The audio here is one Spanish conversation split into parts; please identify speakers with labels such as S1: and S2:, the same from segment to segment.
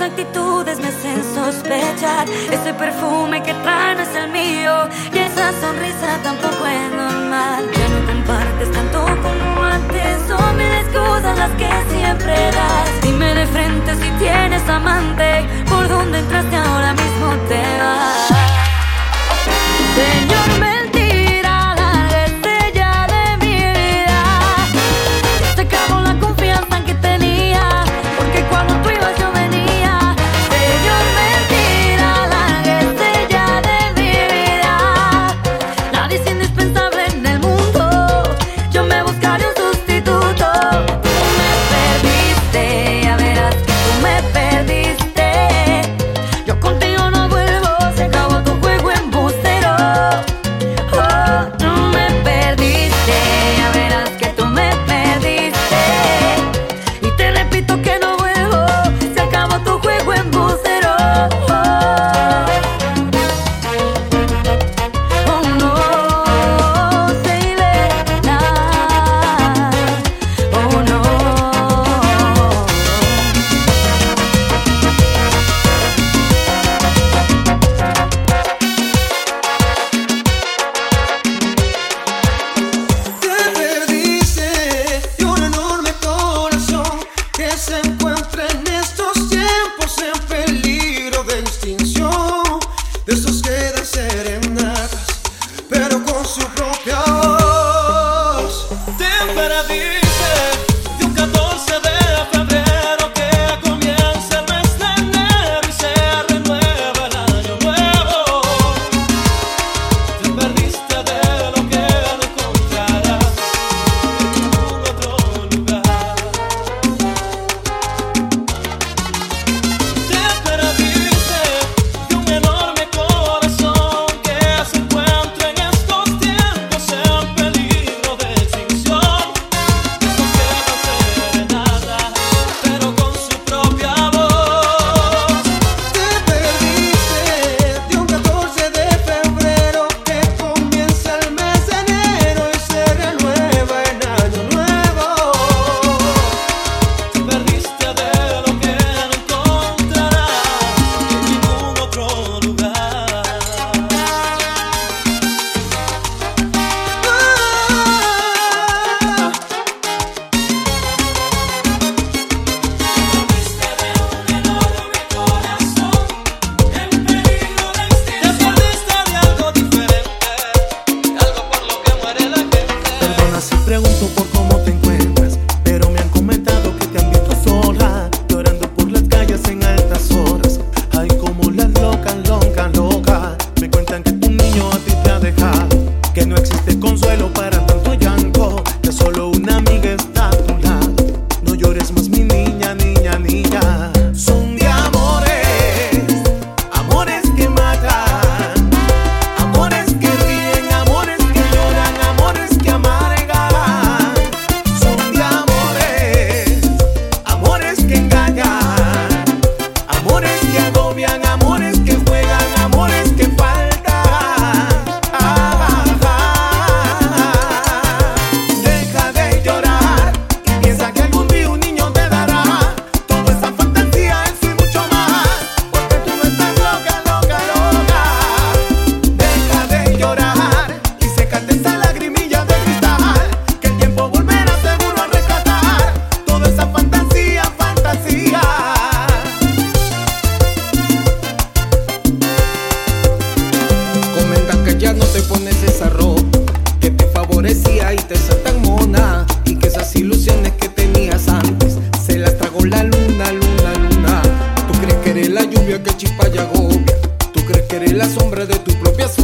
S1: actitudes me hacen sospechar. Ese perfume que trae no es el mío. Y esa sonrisa tampoco es normal. Ya no compartes tanto como antes. Son mil excusas las que siempre das. Dime de frente si tienes amante. Por dónde entraste ahora mismo te vas.
S2: la sombra de tu propia sombra.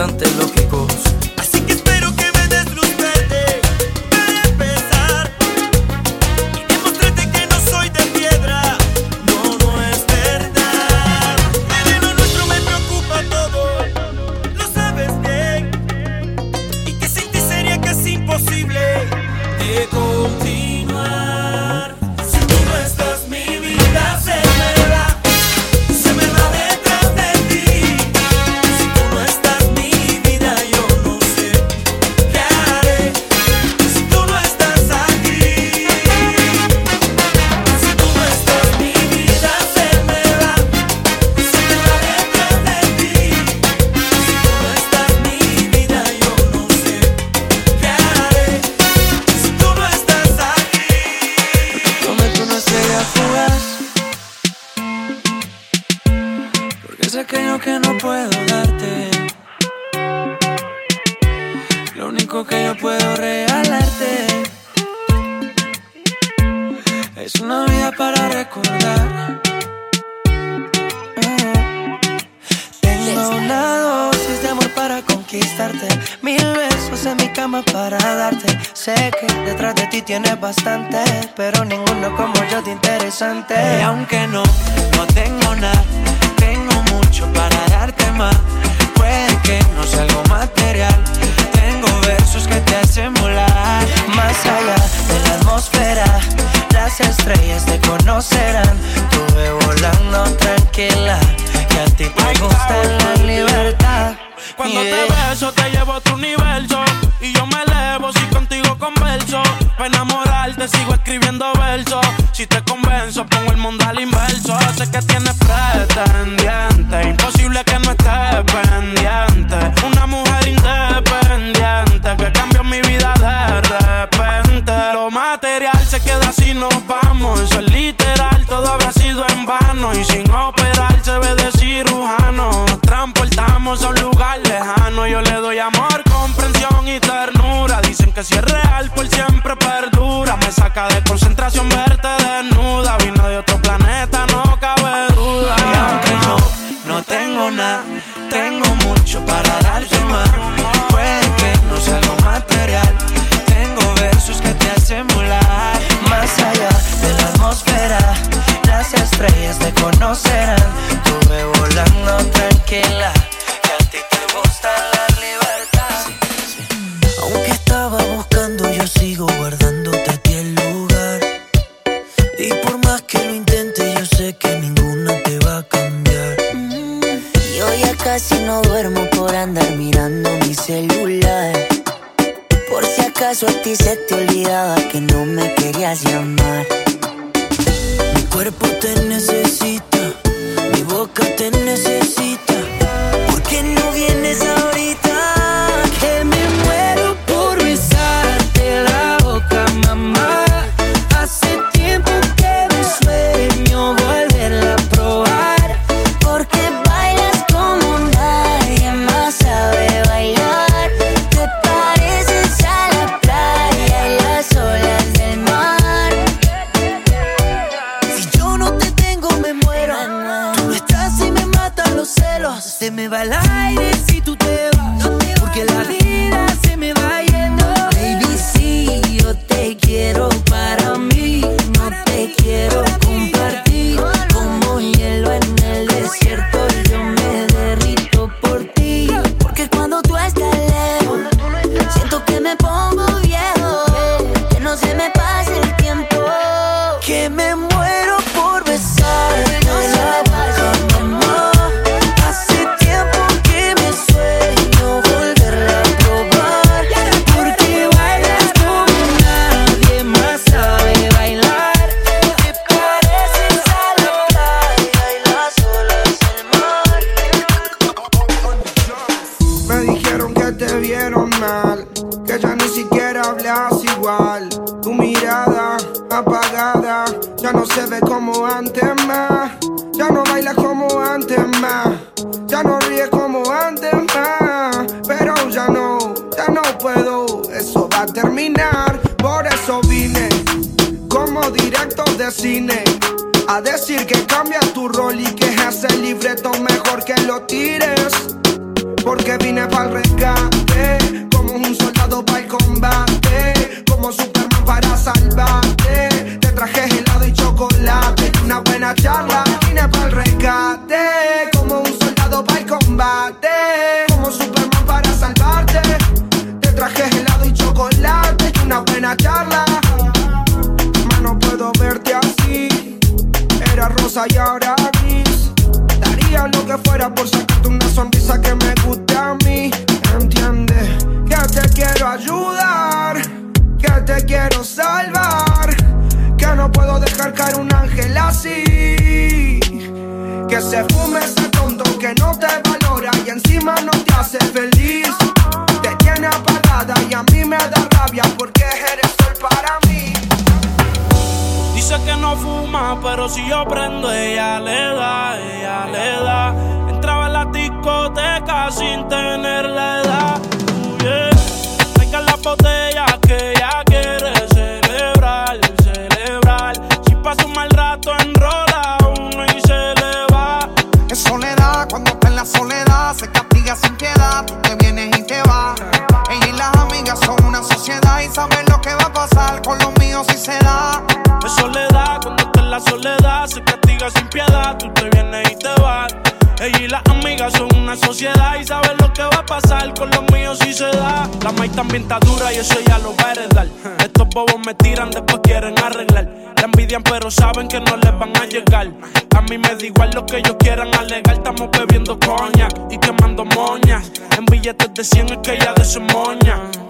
S3: interesantes, lógicos
S4: tienes bastante, pero ninguno como yo de interesante. Y aunque no, no tengo nada, tengo mucho para darte más. Puede que no sea algo material, tengo versos que te hacen volar. Más allá de la atmósfera, las estrellas te conocerán. Tuve volando tranquila, que a ti te gusta la libertad.
S5: Cuando te beso te llevo No sigo corazón va
S6: Casi no duermo por andar mirando
S7: mi
S6: celular.
S7: Por si acaso a
S6: ti se
S7: te olvidaba que
S6: no me querías llamar.
S7: Mi cuerpo te necesita, mi boca te necesita. ¿Por qué no vienes ahorita?
S4: me va el aire si tú te
S8: mal, que ya ni siquiera hablas igual. Tu mirada apagada ya no se ve como antes más. Ya no baila como antes más. Ya no ríe como antes más. Pero ya no, ya no puedo. Eso va a terminar. Por eso vine como directo de cine. A decir que cambia tu rol y que es el libreto mejor que lo tires. Porque vine para el rescate, como un soldado para el combate, como Superman para salvarte. Te traje helado y chocolate, una buena charla. Vine para el rescate,
S5: sin tener la edad. Yeah. la botella bebiendo coña y quemando moñas. En billetes de 100 es que ella moña.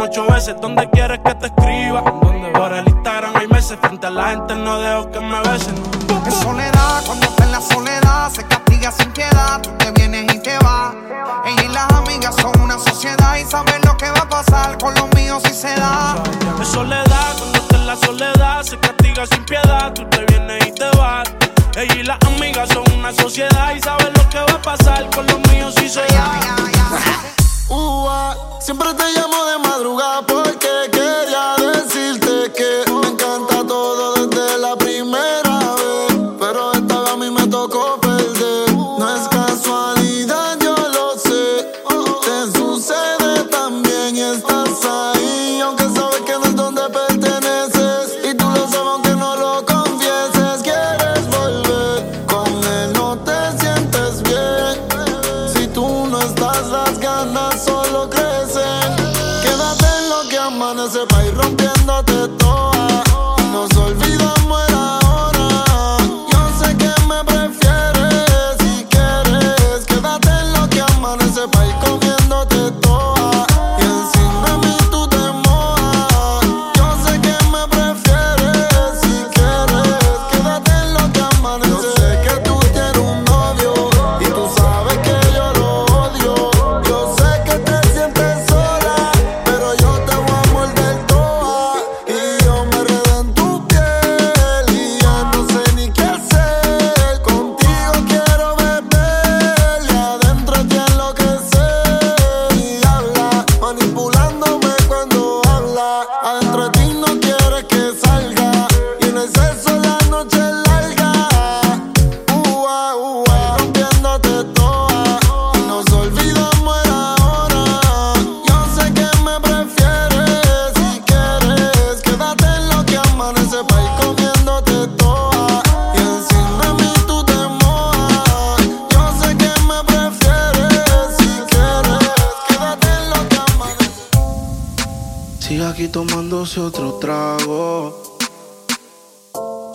S5: ocho veces. ¿Dónde quieres que te escriba? Por el Instagram hay meses. Frente a la gente no dejo que me besen.
S9: Es soledad, cuando está en la soledad, se castiga sin piedad. Tú te vienes y te vas. Ella y las amigas son una sociedad y saben lo que va a pasar con los míos si se da.
S5: Es soledad, cuando está en la soledad, se castiga sin piedad. Tú te vienes y te vas. Ella y las amigas son una sociedad y saben lo que va a pasar con los míos si se da.
S10: Siempre te llamo de madrugada porque quería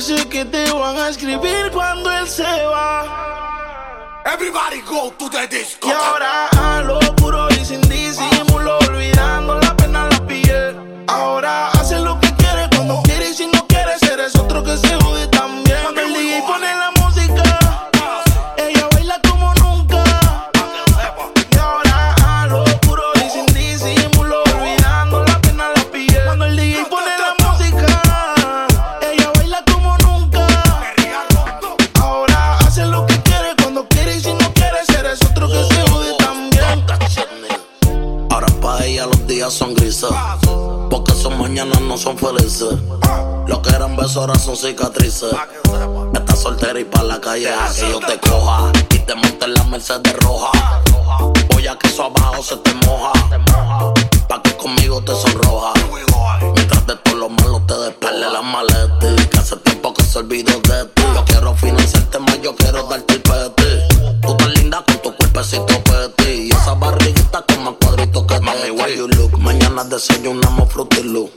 S11: sé que te van a escribir cuando él se va. Everybody go to the disco. Y ahora a lo puro y sin disimulo, olvidando
S12: cicatrices. Estás soltera y pa' la calle a que yo te coja. Y te monte en la Mercedes roja. Voy a que eso abajo se te moja. Pa' que conmigo te sonroja. Mientras de todos los malos te despele la maleta. Que hace tiempo que se olvidó de ti. Yo quiero financiarte más, yo quiero darte el peti. Tú tan linda con tu cuerpecito peti. Y esa barriguita con más cuadritos que Mami, why you look? Mañana desayunamos frutilu